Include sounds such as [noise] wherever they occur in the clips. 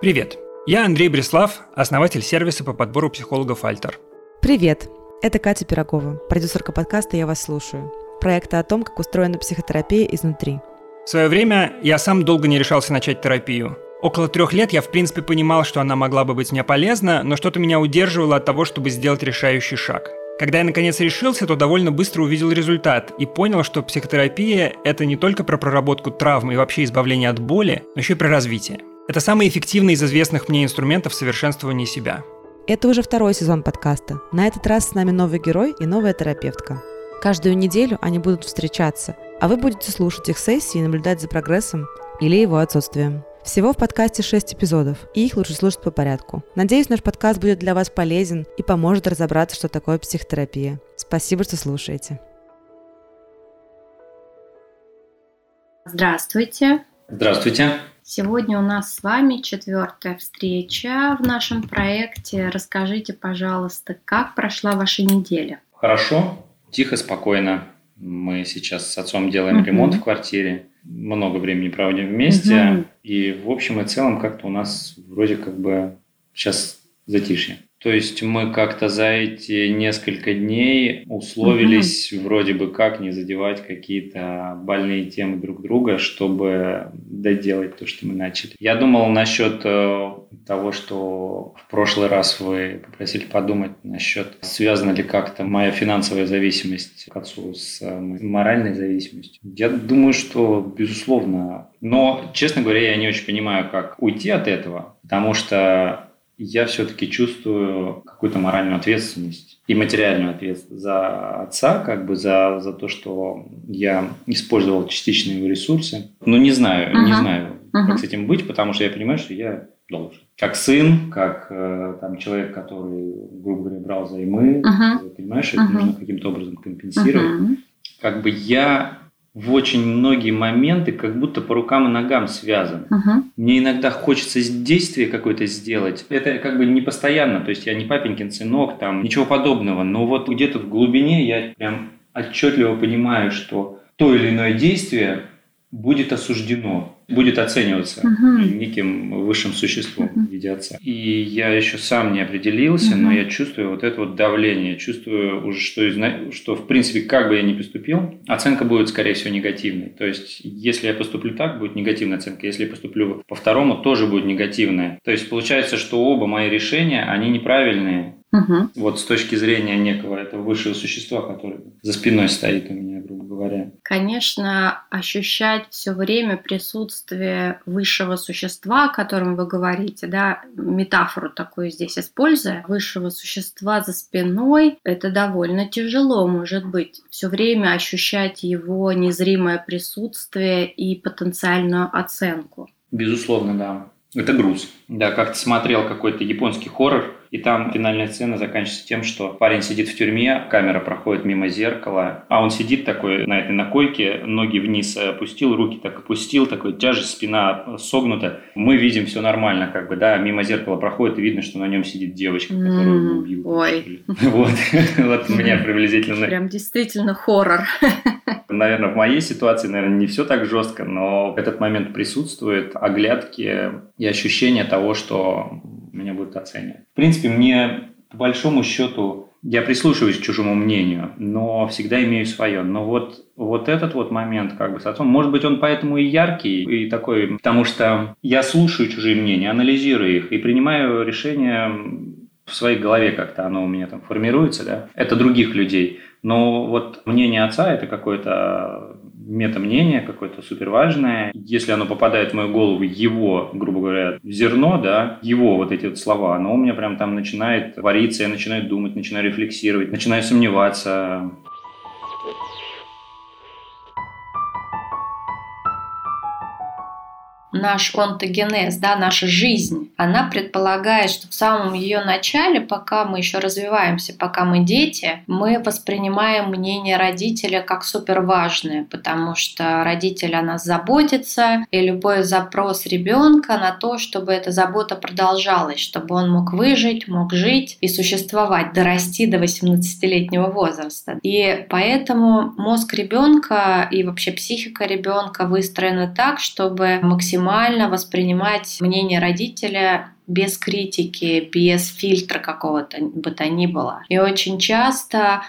Привет, я Андрей Бреслав, основатель сервиса по подбору психологов «Альтер». Привет, это Катя Пирогова, продюсерка подкаста «Я вас слушаю», проекта о том, как устроена психотерапия изнутри. В свое время я сам долго не решался начать терапию. Около трех лет я в принципе понимал, что она могла бы быть мне полезна, но что-то меня удерживало от того, чтобы сделать решающий шаг. Когда я наконец решился, то довольно быстро увидел результат и понял, что психотерапия – это не только про проработку травм и вообще избавление от боли, но еще и про развитие. Это самый эффективный из известных мне инструментов совершенствования себя. Это уже второй сезон подкаста. На этот раз с нами новый герой и новая терапевтка. Каждую неделю они будут встречаться, а вы будете слушать их сессии и наблюдать за прогрессом или его отсутствием. Всего в подкасте 6 эпизодов, и их лучше слушать по порядку. Надеюсь, наш подкаст будет для вас полезен и поможет разобраться, что такое психотерапия. Спасибо, что слушаете. Здравствуйте. Здравствуйте. Сегодня у нас с вами четвертая встреча в нашем проекте. Расскажите, пожалуйста, как прошла ваша неделя? Хорошо, тихо, спокойно. Мы сейчас с отцом делаем uh-huh. ремонт в квартире, много времени проводим вместе, uh-huh. и в общем и целом как-то у нас вроде как бы сейчас затишье. То есть мы как-то за эти несколько дней условились угу. вроде бы как не задевать какие-то больные темы друг друга, чтобы доделать то, что мы начали. Я думал насчет э, того, что в прошлый раз вы попросили подумать насчет, связана ли как-то моя финансовая зависимость к отцу с э, моральной зависимостью. Я думаю, что безусловно. Но, честно говоря, я не очень понимаю, как уйти от этого, потому что я все-таки чувствую какую-то моральную ответственность и материальную ответственность за отца, как бы за, за то, что я использовал частично его ресурсы. Но не знаю, uh-huh. не знаю, uh-huh. как с этим быть, потому что я понимаю, что я должен. Как сын, как э, там, человек, который, грубо говоря, брал займы, uh-huh. понимаешь, это нужно каким-то образом компенсировать. Uh-huh. Как бы я в очень многие моменты как будто по рукам и ногам связан. Угу. Мне иногда хочется действие какое-то сделать. Это как бы не постоянно, то есть я не папенькин сынок, там ничего подобного. Но вот где-то в глубине я прям отчетливо понимаю, что то или иное действие будет осуждено будет оцениваться угу. неким высшим существом угу. в виде отца. И я еще сам не определился, угу. но я чувствую вот это вот давление, чувствую уже, что, что в принципе, как бы я ни поступил, оценка будет, скорее всего, негативной. То есть, если я поступлю так, будет негативная оценка. Если я поступлю по второму, тоже будет негативная. То есть, получается, что оба мои решения, они неправильные. Угу. Вот с точки зрения некого этого высшего существа, который за спиной стоит у меня, грубо говоря. Конечно, ощущать все время присутствие высшего существа, о котором вы говорите, да, метафору такую здесь используя, высшего существа за спиной, это довольно тяжело, может быть. Все время ощущать его незримое присутствие и потенциальную оценку. Безусловно, да. Это груз. Да, как-то смотрел какой-то японский хоррор, и там финальная сцена заканчивается тем, что парень сидит в тюрьме, камера проходит мимо зеркала, а он сидит такой на этой накойке, ноги вниз опустил, руки так опустил, такой тяжесть, спина согнута. Мы видим все нормально, как бы, да, мимо зеркала проходит, и видно, что на нем сидит девочка, которую убил. Ой. [laughs] Вот, вот меня приблизительно... Прям действительно хоррор. [laughs] Наверное, в моей ситуации, наверное, не все так жестко, но этот момент присутствует, оглядки и ощущение того, что меня будут оценивать. В принципе, мне по большому счету я прислушиваюсь к чужому мнению, но всегда имею свое. Но вот, вот этот вот момент как бы с отцом, может быть, он поэтому и яркий, и такой, потому что я слушаю чужие мнения, анализирую их и принимаю решения в своей голове как-то оно у меня там формируется, да, это других людей. Но вот мнение отца – это какое-то мета-мнение какое-то суперважное. Если оно попадает в мою голову, его, грубо говоря, зерно, да, его вот эти вот слова, оно у меня прям там начинает вариться, я начинаю думать, начинаю рефлексировать, начинаю сомневаться. Наш онтогенез, да, наша жизнь, она предполагает, что в самом ее начале, пока мы еще развиваемся, пока мы дети, мы воспринимаем мнение родителя как супер важное, потому что родитель о нас заботится, и любой запрос ребенка на то, чтобы эта забота продолжалась, чтобы он мог выжить, мог жить и существовать, дорасти до 18-летнего возраста. И поэтому мозг ребенка и вообще психика ребенка выстроена так, чтобы максимально максимально воспринимать мнение родителя без критики, без фильтра какого-то бы то ни было. И очень часто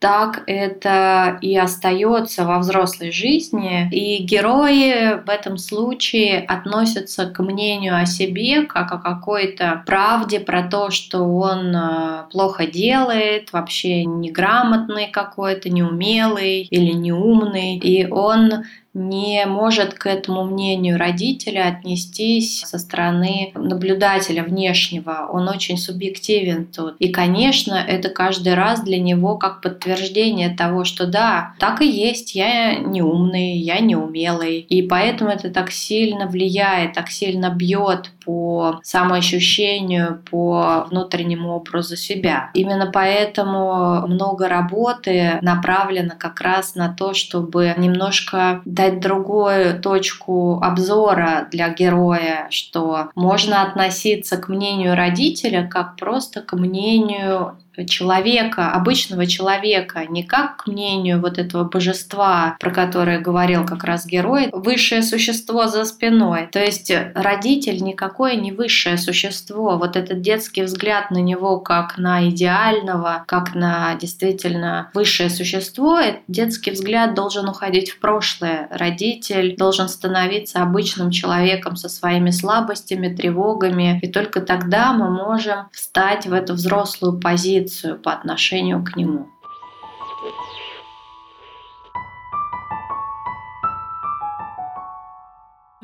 так это и остается во взрослой жизни. И герои в этом случае относятся к мнению о себе как о какой-то правде про то, что он э, плохо делает, вообще неграмотный какой-то, неумелый или неумный. И он не может к этому мнению родителя отнестись со стороны наблюдателя внешнего. Он очень субъективен тут. И, конечно, это каждый раз для него как подтверждение того, что да, так и есть, я не умный, я не умелый. И поэтому это так сильно влияет, так сильно бьет по самоощущению, по внутреннему образу себя. Именно поэтому много работы направлено как раз на то, чтобы немножко дать другую точку обзора для героя, что можно относиться к мнению родителя как просто к мнению человека, обычного человека, не как к мнению вот этого божества, про которое говорил как раз герой, высшее существо за спиной. То есть родитель никакое не высшее существо. Вот этот детский взгляд на него как на идеального, как на действительно высшее существо, этот детский взгляд должен уходить в прошлое. Родитель должен становиться обычным человеком со своими слабостями, тревогами, и только тогда мы можем встать в эту взрослую позицию позицию по отношению к нему.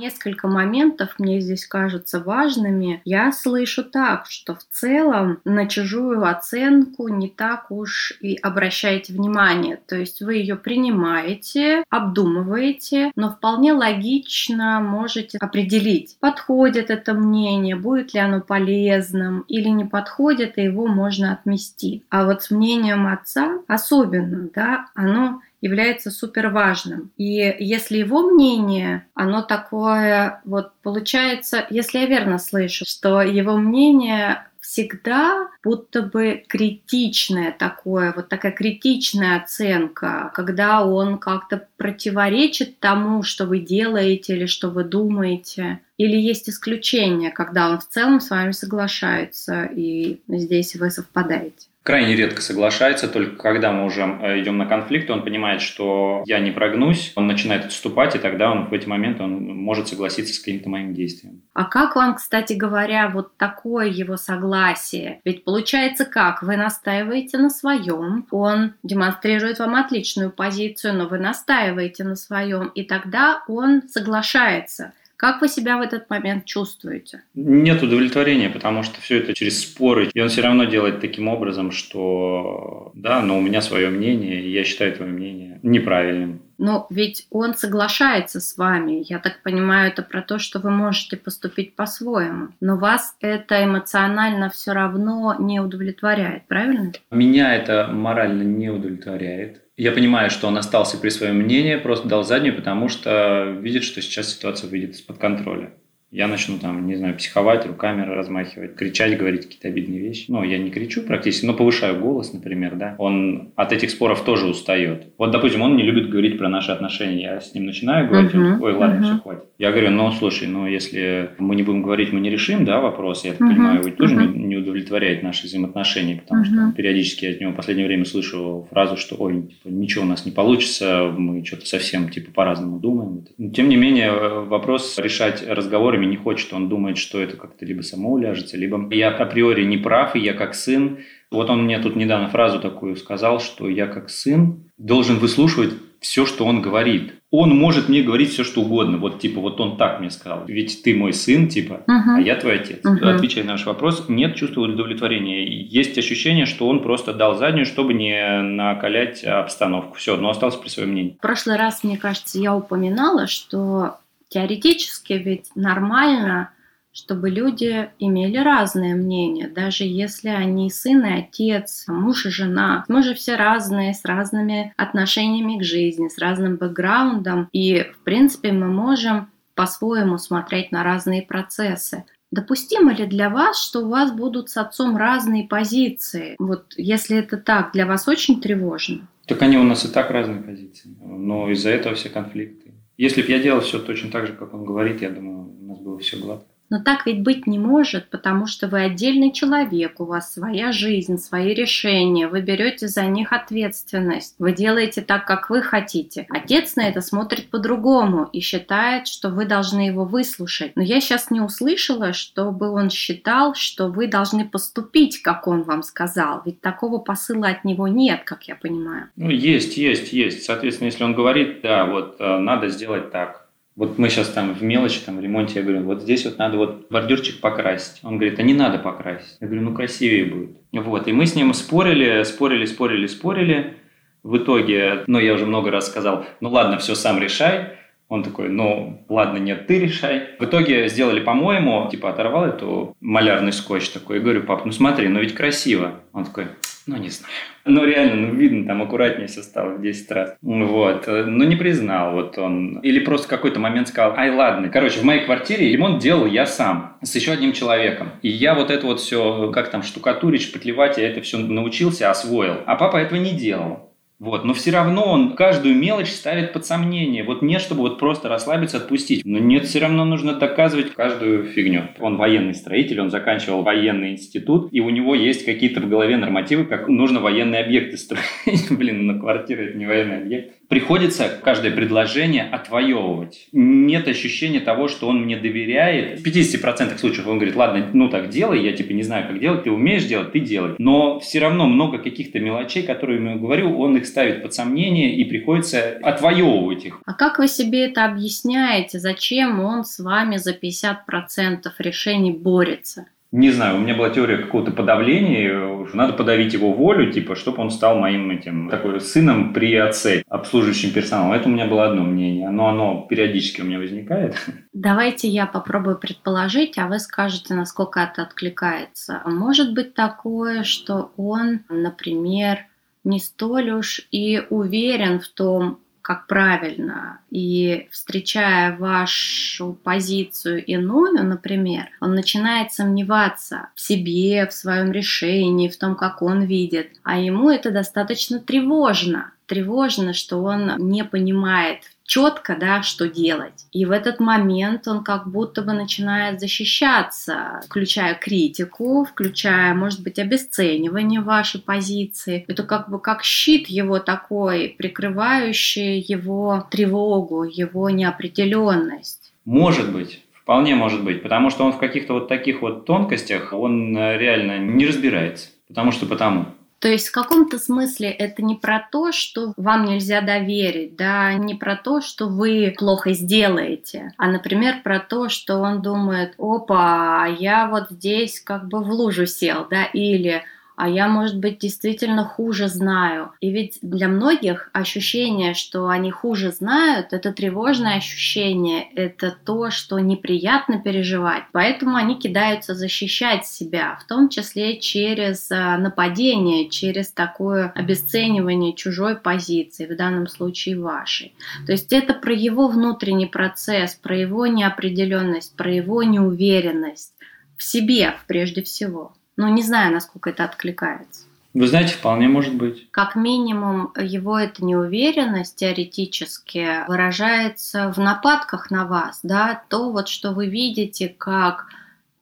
Несколько моментов мне здесь кажутся важными. Я слышу так, что в целом на чужую оценку не так уж и обращаете внимание. То есть вы ее принимаете, обдумываете, но вполне логично можете определить, подходит это мнение, будет ли оно полезным или не подходит, и его можно отмести. А вот с мнением отца особенно, да, оно является супер важным. И если его мнение, оно такое, вот получается, если я верно слышу, что его мнение всегда будто бы критичное такое, вот такая критичная оценка, когда он как-то противоречит тому, что вы делаете или что вы думаете. Или есть исключения, когда он в целом с вами соглашается, и здесь вы совпадаете? Крайне редко соглашается, только когда мы уже э, идем на конфликт, он понимает, что я не прогнусь, он начинает отступать, и тогда он в эти моменты он может согласиться с каким-то моим действием. А как вам, кстати говоря, вот такое его согласие? Ведь получается как? Вы настаиваете на своем, он демонстрирует вам отличную позицию, но вы настаиваете на своем, и тогда он соглашается. Как вы себя в этот момент чувствуете? Нет удовлетворения, потому что все это через споры. И он все равно делает таким образом, что да, но у меня свое мнение, и я считаю твое мнение неправильным. Но ведь он соглашается с вами. Я так понимаю, это про то, что вы можете поступить по-своему. Но вас это эмоционально все равно не удовлетворяет, правильно? Меня это морально не удовлетворяет. Я понимаю, что он остался при своем мнении, просто дал заднюю, потому что видит, что сейчас ситуация выйдет из-под контроля я начну там, не знаю, психовать, руками размахивать, кричать, говорить какие-то обидные вещи. Ну, я не кричу практически, но повышаю голос, например, да. Он от этих споров тоже устает. Вот, допустим, он не любит говорить про наши отношения. Я с ним начинаю говорить, uh-huh, он, ой, ладно, uh-huh. все, хватит. Я говорю, ну, слушай, ну, если мы не будем говорить, мы не решим, да, вопрос, я так uh-huh, понимаю, его тоже uh-huh. не удовлетворяет наши взаимотношения, потому uh-huh. что периодически я от него в последнее время слышу фразу, что, ой, типа, ничего у нас не получится, мы что-то совсем, типа, по-разному думаем. Но, тем не менее, вопрос решать разговорами не хочет, он думает, что это как-то либо само уляжется, либо я априори не прав, и я как сын. Вот он мне тут недавно фразу такую сказал, что я как сын должен выслушивать все, что он говорит. Он может мне говорить все, что угодно. Вот типа, вот он так мне сказал. Ведь ты мой сын, типа, uh-huh. а я твой отец. Uh-huh. Отвечая на наш вопрос, нет чувства удовлетворения. Есть ощущение, что он просто дал заднюю, чтобы не накалять обстановку. Все, но остался при своем мнении. В прошлый раз, мне кажется, я упоминала, что Теоретически ведь нормально, чтобы люди имели разные мнения, даже если они сын и отец, муж и жена. Мы же все разные, с разными отношениями к жизни, с разным бэкграундом, и, в принципе, мы можем по-своему смотреть на разные процессы. Допустимо ли для вас, что у вас будут с отцом разные позиции? Вот если это так, для вас очень тревожно? Так они у нас и так разные позиции. Но из-за этого все конфликты. Если бы я делал все точно так же, как он говорит, я думаю, у нас было все гладко. Но так ведь быть не может, потому что вы отдельный человек, у вас своя жизнь, свои решения, вы берете за них ответственность, вы делаете так, как вы хотите. Отец на это смотрит по-другому и считает, что вы должны его выслушать. Но я сейчас не услышала, чтобы он считал, что вы должны поступить, как он вам сказал. Ведь такого посыла от него нет, как я понимаю. Ну, есть, есть, есть. Соответственно, если он говорит, да, вот э, надо сделать так, вот мы сейчас там в мелочи, там в ремонте, я говорю, вот здесь вот надо вот бордюрчик покрасить. Он говорит, а не надо покрасить. Я говорю, ну красивее будет. Вот, и мы с ним спорили, спорили, спорили, спорили. В итоге, ну я уже много раз сказал, ну ладно, все сам решай. Он такой, ну ладно, нет, ты решай. В итоге сделали, по-моему, типа оторвал эту малярный скотч такой. И говорю, пап, ну смотри, ну ведь красиво. Он такой, ну, не знаю. Ну, реально, ну, видно, там аккуратнее все стало в 10 раз. Вот. Но не признал вот он. Или просто какой-то момент сказал, ай, ладно. Короче, в моей квартире ремонт делал я сам с еще одним человеком. И я вот это вот все, как там, штукатурить, шпатлевать, я это все научился, освоил. А папа этого не делал. Вот, но все равно он каждую мелочь ставит под сомнение. Вот не чтобы вот просто расслабиться, отпустить. Но нет, все равно нужно доказывать каждую фигню. Он военный строитель, он заканчивал военный институт, и у него есть какие-то в голове нормативы, как нужно военные объекты строить. [laughs] Блин, на квартира это не военный объект приходится каждое предложение отвоевывать. Нет ощущения того, что он мне доверяет. В 50% случаев он говорит, ладно, ну так делай, я типа не знаю, как делать, ты умеешь делать, ты делай. Но все равно много каких-то мелочей, которые я говорю, он их ставит под сомнение и приходится отвоевывать их. А как вы себе это объясняете? Зачем он с вами за 50% решений борется? Не знаю, у меня была теория какого-то подавления, надо подавить его волю, типа, чтобы он стал моим этим, такой, сыном при отце, обслуживающим персоналом. Это у меня было одно мнение, но оно периодически у меня возникает. Давайте я попробую предположить, а вы скажете, насколько это откликается. Может быть такое, что он, например, не столь уж и уверен в том, как правильно, и встречая вашу позицию иную, например, он начинает сомневаться в себе, в своем решении, в том, как он видит, а ему это достаточно тревожно. Тревожно, что он не понимает, четко, да, что делать. И в этот момент он как будто бы начинает защищаться, включая критику, включая, может быть, обесценивание вашей позиции. Это как бы как щит его такой, прикрывающий его тревогу, его неопределенность. Может быть. Вполне может быть, потому что он в каких-то вот таких вот тонкостях, он э, реально не разбирается. Потому что потому. То есть в каком-то смысле это не про то, что вам нельзя доверить, да, не про то, что вы плохо сделаете, а, например, про то, что он думает, опа, я вот здесь как бы в лужу сел, да, или а я, может быть, действительно хуже знаю. И ведь для многих ощущение, что они хуже знают, это тревожное ощущение, это то, что неприятно переживать. Поэтому они кидаются защищать себя, в том числе через а, нападение, через такое обесценивание чужой позиции, в данном случае вашей. То есть это про его внутренний процесс, про его неопределенность, про его неуверенность в себе прежде всего. Но не знаю, насколько это откликается. Вы знаете, вполне может быть. Как минимум, его эта неуверенность теоретически выражается в нападках на вас, да, то вот, что вы видите как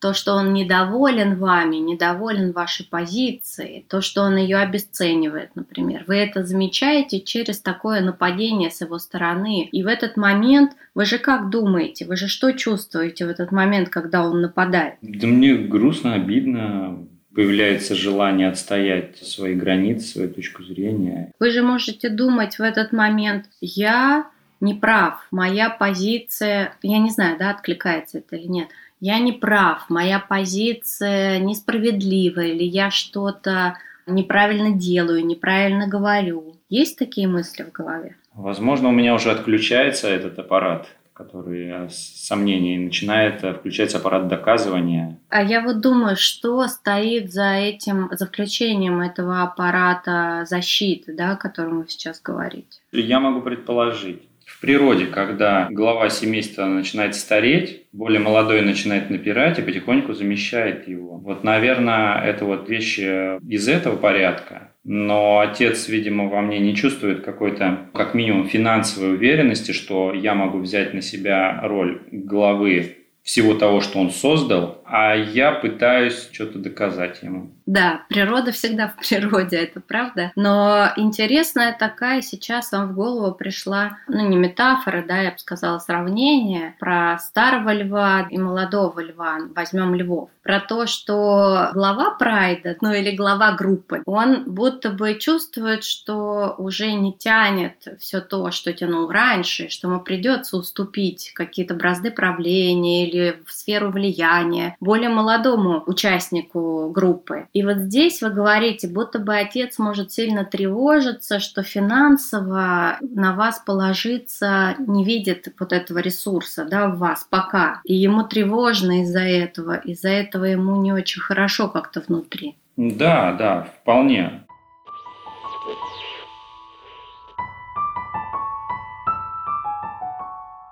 то, что он недоволен вами, недоволен вашей позицией, то, что он ее обесценивает, например. Вы это замечаете через такое нападение с его стороны. И в этот момент вы же как думаете, вы же что чувствуете в этот момент, когда он нападает? Да мне грустно, обидно, появляется желание отстоять свои границы, свою точку зрения. Вы же можете думать в этот момент, я не прав, моя позиция, я не знаю, да, откликается это или нет, я не прав, моя позиция несправедлива, или я что-то неправильно делаю, неправильно говорю. Есть такие мысли в голове? Возможно, у меня уже отключается этот аппарат, который с сомнений начинает включаться аппарат доказывания. А я вот думаю, что стоит за этим, за включением этого аппарата защиты, да, о котором вы сейчас говорите? Я могу предположить в природе, когда глава семейства начинает стареть, более молодой начинает напирать и потихоньку замещает его. Вот, наверное, это вот вещи из этого порядка. но отец, видимо, во мне не чувствует какой-то, как минимум, финансовой уверенности, что я могу взять на себя роль главы всего того, что он создал, а я пытаюсь что-то доказать ему. Да, природа всегда в природе, [laughs] это правда. Но интересная такая сейчас вам в голову пришла, ну не метафора, да, я бы сказала сравнение про старого льва и молодого льва. Возьмем львов. Про то, что глава прайда, ну или глава группы, он будто бы чувствует, что уже не тянет все то, что тянул раньше, что ему придется уступить какие-то бразды правления или в сферу влияния более молодому участнику группы. И вот здесь вы говорите, будто бы отец может сильно тревожиться, что финансово на вас положиться не видит вот этого ресурса, да, в вас пока. И ему тревожно из-за этого, из-за этого ему не очень хорошо как-то внутри. Да, да, вполне.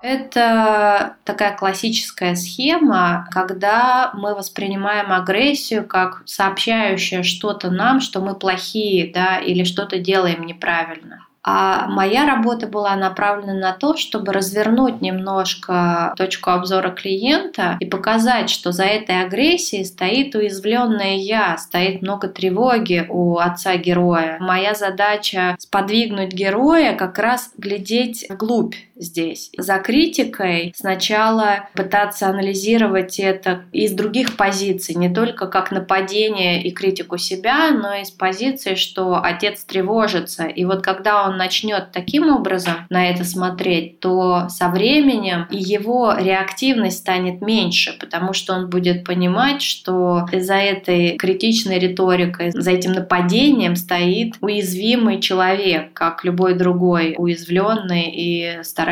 Это такая классическая схема, когда мы воспринимаем агрессию как сообщающее что-то нам, что мы плохие, да, или что-то делаем неправильно. А моя работа была направлена на то, чтобы развернуть немножко точку обзора клиента и показать, что за этой агрессией стоит уязвленное я, стоит много тревоги у отца героя. Моя задача сподвигнуть героя как раз глядеть вглубь здесь. За критикой сначала пытаться анализировать это из других позиций, не только как нападение и критику себя, но и с позиции, что отец тревожится. И вот когда он начнет таким образом на это смотреть, то со временем его реактивность станет меньше, потому что он будет понимать, что за этой критичной риторикой, за этим нападением стоит уязвимый человек, как любой другой, уязвленный и старающийся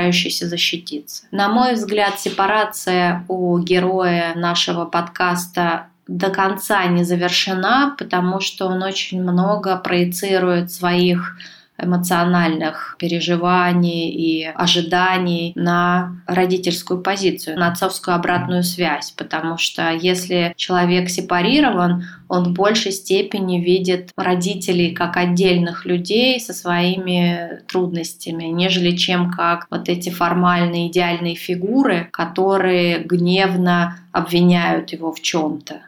защититься. На мой взгляд, сепарация у героя нашего подкаста до конца не завершена, потому что он очень много проецирует своих эмоциональных переживаний и ожиданий на родительскую позицию, на отцовскую обратную связь, потому что если человек сепарирован, он в большей степени видит родителей как отдельных людей со своими трудностями, нежели чем как вот эти формальные идеальные фигуры, которые гневно обвиняют его в чем-то.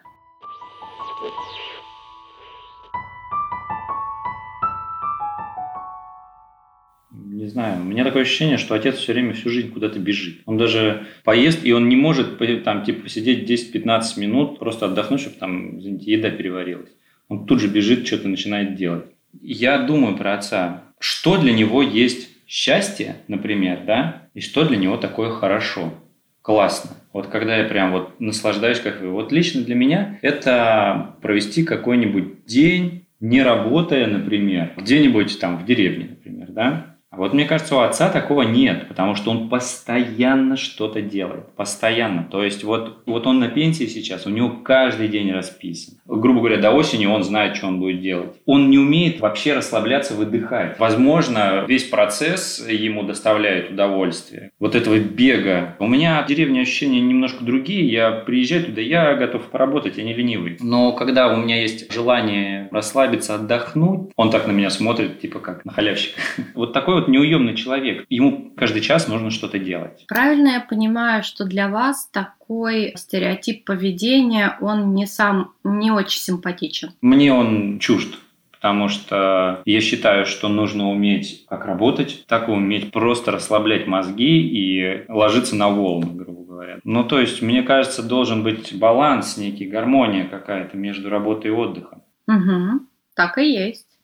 Не знаю, у меня такое ощущение, что отец все время всю жизнь куда-то бежит. Он даже поест, и он не может там типа посидеть 10-15 минут, просто отдохнуть, чтобы там, извините, еда переварилась. Он тут же бежит, что-то начинает делать. Я думаю про отца, что для него есть счастье, например, да, и что для него такое хорошо, классно. Вот когда я прям вот наслаждаюсь, как вы. Вот лично для меня это провести какой-нибудь день, не работая, например, где-нибудь там в деревне, например, да, вот мне кажется, у отца такого нет, потому что он постоянно что-то делает. Постоянно. То есть вот, вот он на пенсии сейчас, у него каждый день расписан. Грубо говоря, до осени он знает, что он будет делать. Он не умеет вообще расслабляться, выдыхать. Возможно, весь процесс ему доставляет удовольствие. Вот этого бега. У меня в деревне ощущения немножко другие. Я приезжаю туда, я готов поработать, я не ленивый. Но когда у меня есть желание расслабиться, отдохнуть, он так на меня смотрит, типа как на халявщика. [laughs] Вот такой вот неуемный человек. Ему каждый час нужно что-то делать. Правильно я понимаю, что для вас такой стереотип поведения, он не сам, не очень симпатичен? Мне он чужд потому что я считаю, что нужно уметь как работать, так и уметь просто расслаблять мозги и ложиться на волны, грубо говоря. Ну, то есть, мне кажется, должен быть баланс, некий гармония какая-то между работой и отдыхом. Угу, так и есть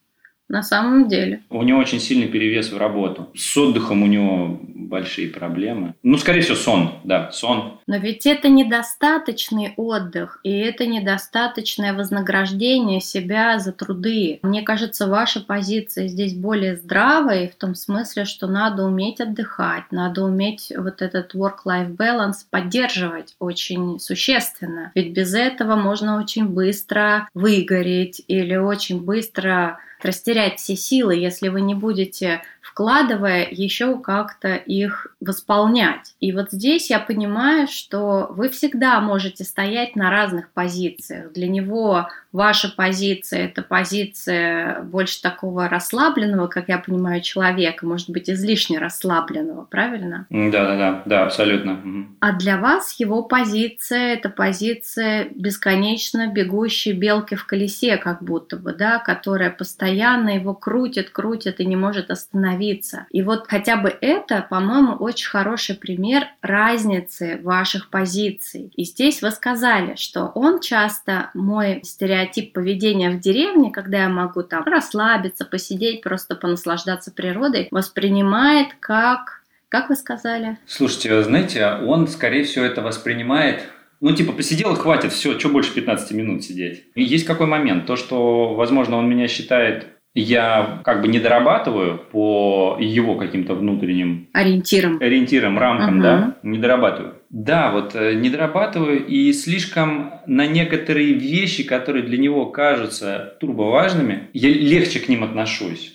на самом деле. У него очень сильный перевес в работу. С отдыхом у него большие проблемы. Ну, скорее всего, сон, да, сон. Но ведь это недостаточный отдых, и это недостаточное вознаграждение себя за труды. Мне кажется, ваша позиция здесь более здравая, в том смысле, что надо уметь отдыхать, надо уметь вот этот work-life balance поддерживать очень существенно. Ведь без этого можно очень быстро выгореть или очень быстро растерять все силы, если вы не будете вкладывая еще как-то их восполнять. И вот здесь я понимаю, что вы всегда можете стоять на разных позициях. Для него ваша позиция – это позиция больше такого расслабленного, как я понимаю, человека, может быть, излишне расслабленного, правильно? Да-да-да, да, абсолютно. А для вас его позиция – это позиция бесконечно бегущей белки в колесе, как будто бы, да, которая постоянно его крутит, крутит и не может остановиться. И вот хотя бы это, по-моему, очень хороший пример разницы ваших позиций. И здесь вы сказали, что он часто мой стереотип поведения в деревне, когда я могу там расслабиться, посидеть, просто понаслаждаться природой, воспринимает как, как вы сказали? Слушайте, знаете, он, скорее всего, это воспринимает ну, типа, посидел хватит, все, что больше 15 минут сидеть. И есть какой момент, то, что, возможно, он меня считает я как бы не дорабатываю по его каким-то внутренним ориентирам, ориентирам рамкам, угу. да, не дорабатываю. Да, вот э, не дорабатываю и слишком на некоторые вещи, которые для него кажутся турбоважными, я легче к ним отношусь.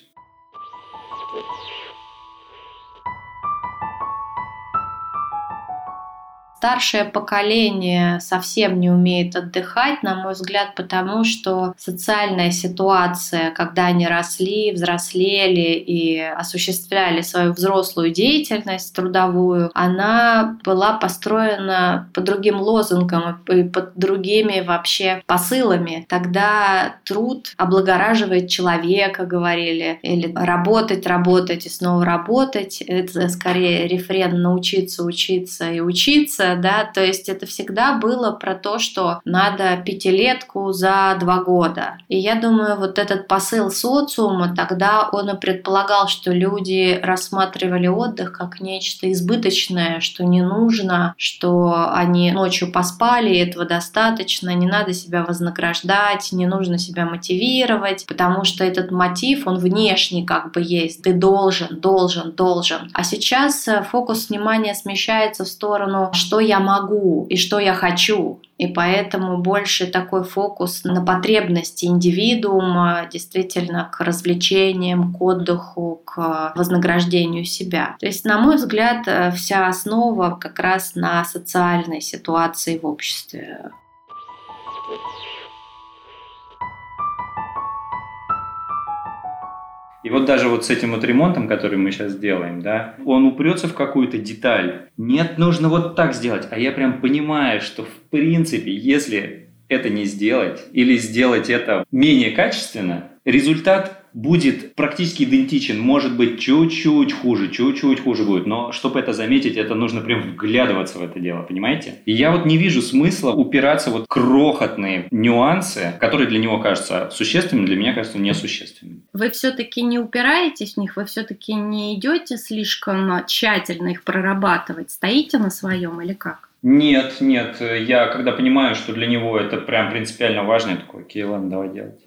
Старшее поколение совсем не умеет отдыхать, на мой взгляд, потому что социальная ситуация, когда они росли, взрослели и осуществляли свою взрослую деятельность трудовую, она была построена по другим лозунгам и под другими вообще посылами. Тогда труд облагораживает человека, говорили, или работать, работать и снова работать. Это скорее рефрен научиться, учиться и учиться, да, то есть это всегда было про то, что надо пятилетку за два года. И я думаю, вот этот посыл социума, тогда он и предполагал, что люди рассматривали отдых как нечто избыточное, что не нужно, что они ночью поспали, этого достаточно, не надо себя вознаграждать, не нужно себя мотивировать, потому что этот мотив, он внешний как бы есть, ты должен, должен, должен. А сейчас э, фокус внимания смещается в сторону, что что я могу и что я хочу. И поэтому больше такой фокус на потребности индивидуума, действительно к развлечениям, к отдыху, к вознаграждению себя. То есть, на мой взгляд, э, вся основа как раз на социальной ситуации в обществе. И вот даже вот с этим вот ремонтом, который мы сейчас делаем, да, он упрется в какую-то деталь. Нет, нужно вот так сделать. А я прям понимаю, что в принципе, если это не сделать или сделать это менее качественно, результат будет практически идентичен, может быть чуть-чуть хуже, чуть-чуть хуже будет, но чтобы это заметить, это нужно прям вглядываться в это дело, понимаете? И я вот не вижу смысла упираться вот крохотные нюансы, которые для него кажутся существенными, для меня кажутся несущественными. Вы все-таки не упираетесь в них, вы все-таки не идете слишком тщательно их прорабатывать, стоите на своем или как? Нет, нет. Я когда понимаю, что для него это прям принципиально важно, я такой, окей, ладно, давай делать.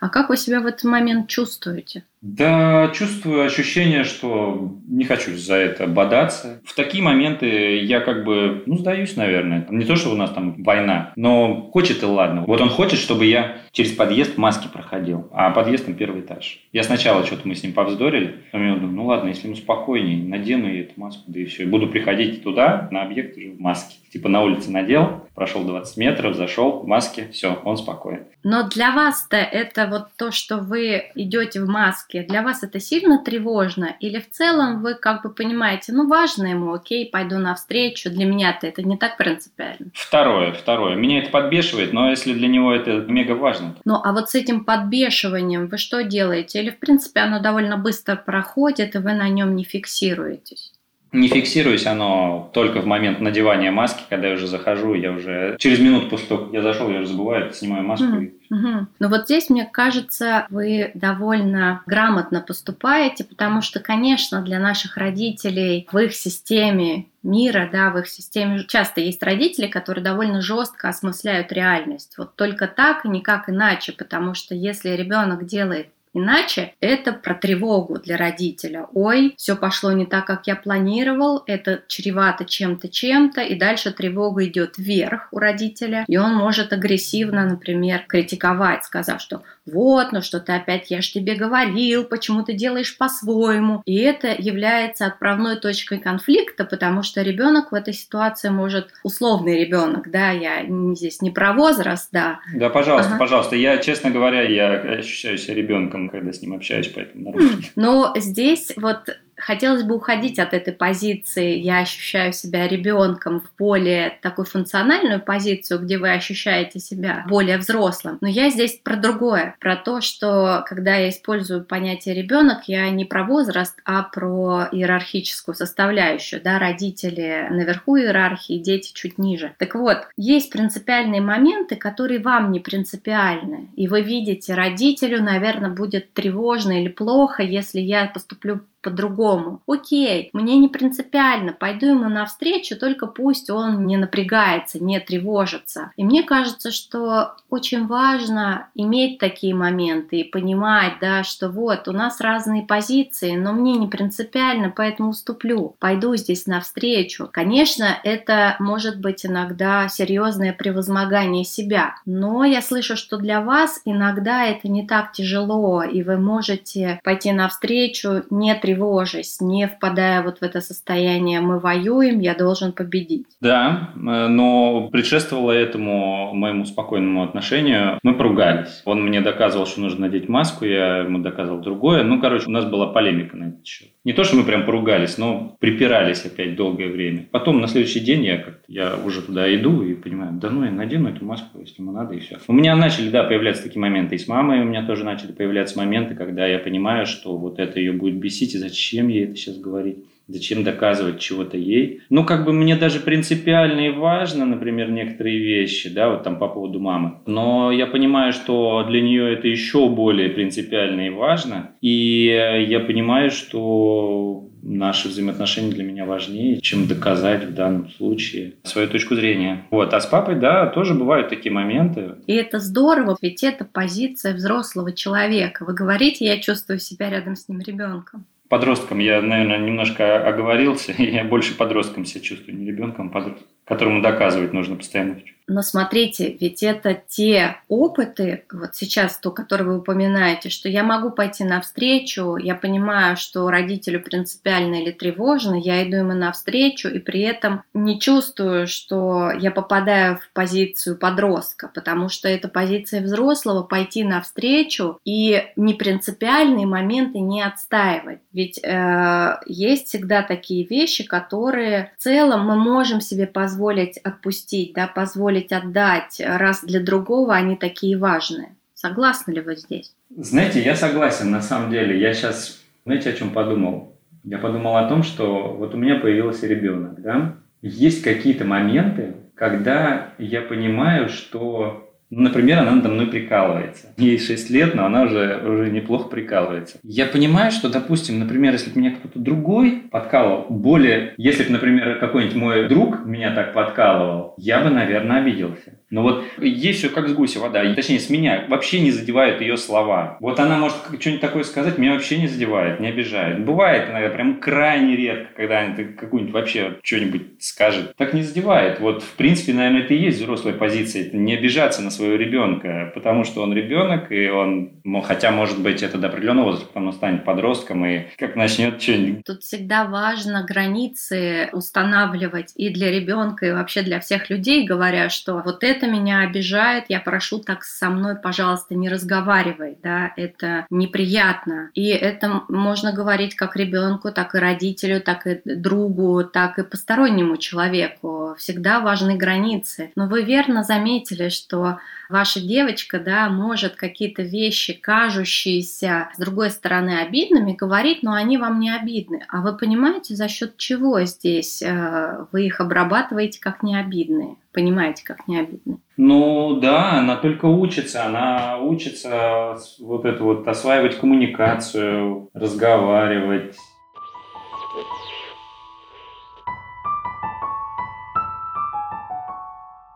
А как вы себя в этот момент чувствуете? Да, чувствую ощущение, что не хочу за это бодаться. В такие моменты я как бы, ну, сдаюсь, наверное. Не то, что у нас там война, но хочет и ладно. Вот он хочет, чтобы я через подъезд маски проходил, а подъезд там первый этаж. Я сначала что-то мы с ним повздорили, а я думаю, ну ладно, если ему спокойнее, надену я эту маску, да и все. И буду приходить туда, на объект уже в маске. Типа на улице надел, прошел 20 метров, зашел в маске, все, он спокоен. Но для вас-то это вот то, что вы идете в маске, для вас это сильно тревожно? Или в целом вы как бы понимаете, ну важно ему, окей, пойду навстречу, для меня-то это не так принципиально? Второе, второе. Меня это подбешивает, но если для него это мега важно. Ну а вот с этим подбешиванием вы что делаете? Или в принципе оно довольно быстро проходит, и вы на нем не фиксируетесь? Не фиксируюсь оно только в момент надевания маски, когда я уже захожу, я уже через минуту после того, как я зашел, я уже забываю, снимаю маску. Mm. Угу. Но вот здесь, мне кажется, вы довольно грамотно поступаете, потому что, конечно, для наших родителей в их системе мира, да, в их системе часто есть родители, которые довольно жестко осмысляют реальность. Вот только так и никак иначе, потому что если ребенок делает Иначе это про тревогу для родителя. Ой, все пошло не так, как я планировал, это чревато чем-то, чем-то, и дальше тревога идет вверх у родителя, и он может агрессивно, например, критиковать, сказав, что вот, ну что ты опять, я ж тебе говорил, почему ты делаешь по-своему. И это является отправной точкой конфликта, потому что ребенок в этой ситуации может, условный ребенок, да, я здесь не про возраст, да. Да, пожалуйста, ага. пожалуйста. Я, честно говоря, я ощущаю себя ребенком, когда с ним общаюсь, поэтому. Но здесь вот хотелось бы уходить от этой позиции «я ощущаю себя ребенком» в более такую функциональную позицию, где вы ощущаете себя более взрослым. Но я здесь про другое, про то, что когда я использую понятие ребенок, я не про возраст, а про иерархическую составляющую. Да, родители наверху иерархии, дети чуть ниже. Так вот, есть принципиальные моменты, которые вам не принципиальны. И вы видите, родителю, наверное, будет тревожно или плохо, если я поступлю по-другому. Окей, мне не принципиально, пойду ему навстречу, только пусть он не напрягается, не тревожится. И мне кажется, что очень важно иметь такие моменты и понимать, да, что вот у нас разные позиции, но мне не принципиально, поэтому уступлю, пойду здесь навстречу. Конечно, это может быть иногда серьезное превозмогание себя, но я слышу, что для вас иногда это не так тяжело, и вы можете пойти навстречу, не тревожиться тревожась, не впадая вот в это состояние «мы воюем, я должен победить». Да, э, но предшествовало этому моему спокойному отношению. Мы поругались. Он мне доказывал, что нужно надеть маску, я ему доказывал другое. Ну, короче, у нас была полемика на этот счет. Не то, что мы прям поругались, но припирались опять долгое время. Потом на следующий день я как я уже туда иду и понимаю, да ну я надену эту маску, если ему надо, и все. У меня начали, да, появляться такие моменты. И с мамой у меня тоже начали появляться моменты, когда я понимаю, что вот это ее будет бесить, и зачем ей это сейчас говорить. Зачем доказывать чего-то ей? Ну, как бы мне даже принципиально и важно, например, некоторые вещи, да, вот там по поводу мамы. Но я понимаю, что для нее это еще более принципиально и важно. И я понимаю, что наши взаимоотношения для меня важнее, чем доказать в данном случае свою точку зрения. Вот. А с папой, да, тоже бывают такие моменты. И это здорово, ведь это позиция взрослого человека. Вы говорите, я чувствую себя рядом с ним ребенком подростком я, наверное, немножко оговорился. [laughs] Я больше подростком себя чувствую, не ребенком, а которому доказывать нужно постоянно. Но смотрите, ведь это те опыты, вот сейчас то, которые вы упоминаете, что я могу пойти навстречу, я понимаю, что родителю принципиально или тревожно, я иду ему навстречу, и при этом не чувствую, что я попадаю в позицию подростка, потому что это позиция взрослого пойти навстречу и не принципиальные моменты не отстаивать. Ведь э, есть всегда такие вещи, которые в целом мы можем себе позволить отпустить, да, позволить позволить отдать, раз для другого они такие важные. Согласны ли вы здесь? Знаете, я согласен, на самом деле. Я сейчас, знаете, о чем подумал? Я подумал о том, что вот у меня появился ребенок, да? Есть какие-то моменты, когда я понимаю, что например, она надо мной прикалывается. Ей 6 лет, но она уже, уже неплохо прикалывается. Я понимаю, что, допустим, например, если бы меня кто-то другой подкалывал, более, если бы, например, какой-нибудь мой друг меня так подкалывал, я бы, наверное, обиделся. Но вот есть все как с гуся вода, точнее, с меня вообще не задевают ее слова. Вот она может что-нибудь такое сказать, меня вообще не задевает, не обижает. Бывает иногда прям крайне редко, когда она какую-нибудь вообще что-нибудь скажет. Так не задевает. Вот, в принципе, наверное, это и есть взрослая позиция, это не обижаться на своего ребенка, потому что он ребенок, и он, хотя, может быть, это до определенного возраста, он станет подростком, и как начнет что-нибудь. Тут всегда важно границы устанавливать и для ребенка, и вообще для всех людей, говоря, что вот это это меня обижает, я прошу так со мной, пожалуйста, не разговаривай, да, это неприятно. И это можно говорить как ребенку, так и родителю, так и другу, так и постороннему человеку. Всегда важны границы. Но вы верно заметили, что ваша девочка, да, может какие-то вещи, кажущиеся с другой стороны обидными, говорить, но они вам не обидны. А вы понимаете, за счет чего здесь э, вы их обрабатываете как необидные? Понимаете, как необидные? Ну да, она только учится, она учится вот это вот осваивать коммуникацию, разговаривать,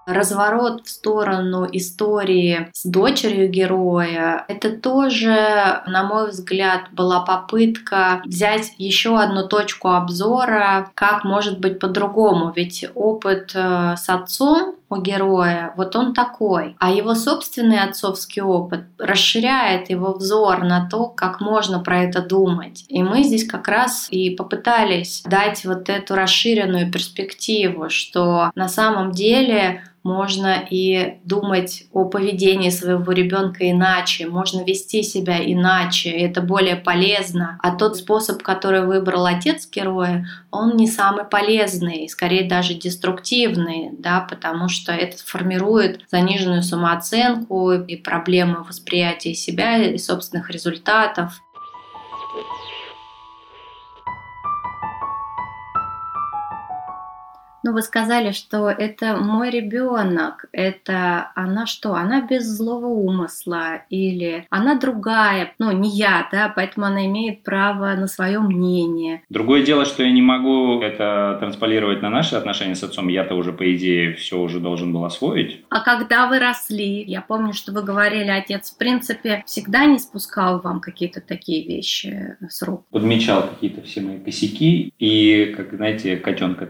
разворот в сторону истории с дочерью героя, это тоже, на мой взгляд, была попытка взять еще одну точку обзора, как может быть по-другому. Ведь опыт э, с отцом у героя, вот он такой. А его собственный отцовский опыт расширяет его взор на то, как можно про это думать. И мы здесь как раз и попытались дать вот эту расширенную перспективу, что на самом деле можно и думать о поведении своего ребенка иначе, можно вести себя иначе, это более полезно. А тот способ, который выбрал отец героя, он не самый полезный, скорее даже деструктивный, да, потому что это формирует заниженную самооценку и проблемы восприятия себя и собственных результатов. Ну, вы сказали, что это мой ребенок, это она что? Она без злого умысла или она другая, ну, не я, да, поэтому она имеет право на свое мнение. Другое дело, что я не могу это трансполировать на наши отношения с отцом. Я-то уже, по идее, все уже должен был освоить. А когда вы росли, я помню, что вы говорили, отец, в принципе, всегда не спускал вам какие-то такие вещи с рук. Подмечал какие-то все мои косяки и, как, знаете, котенка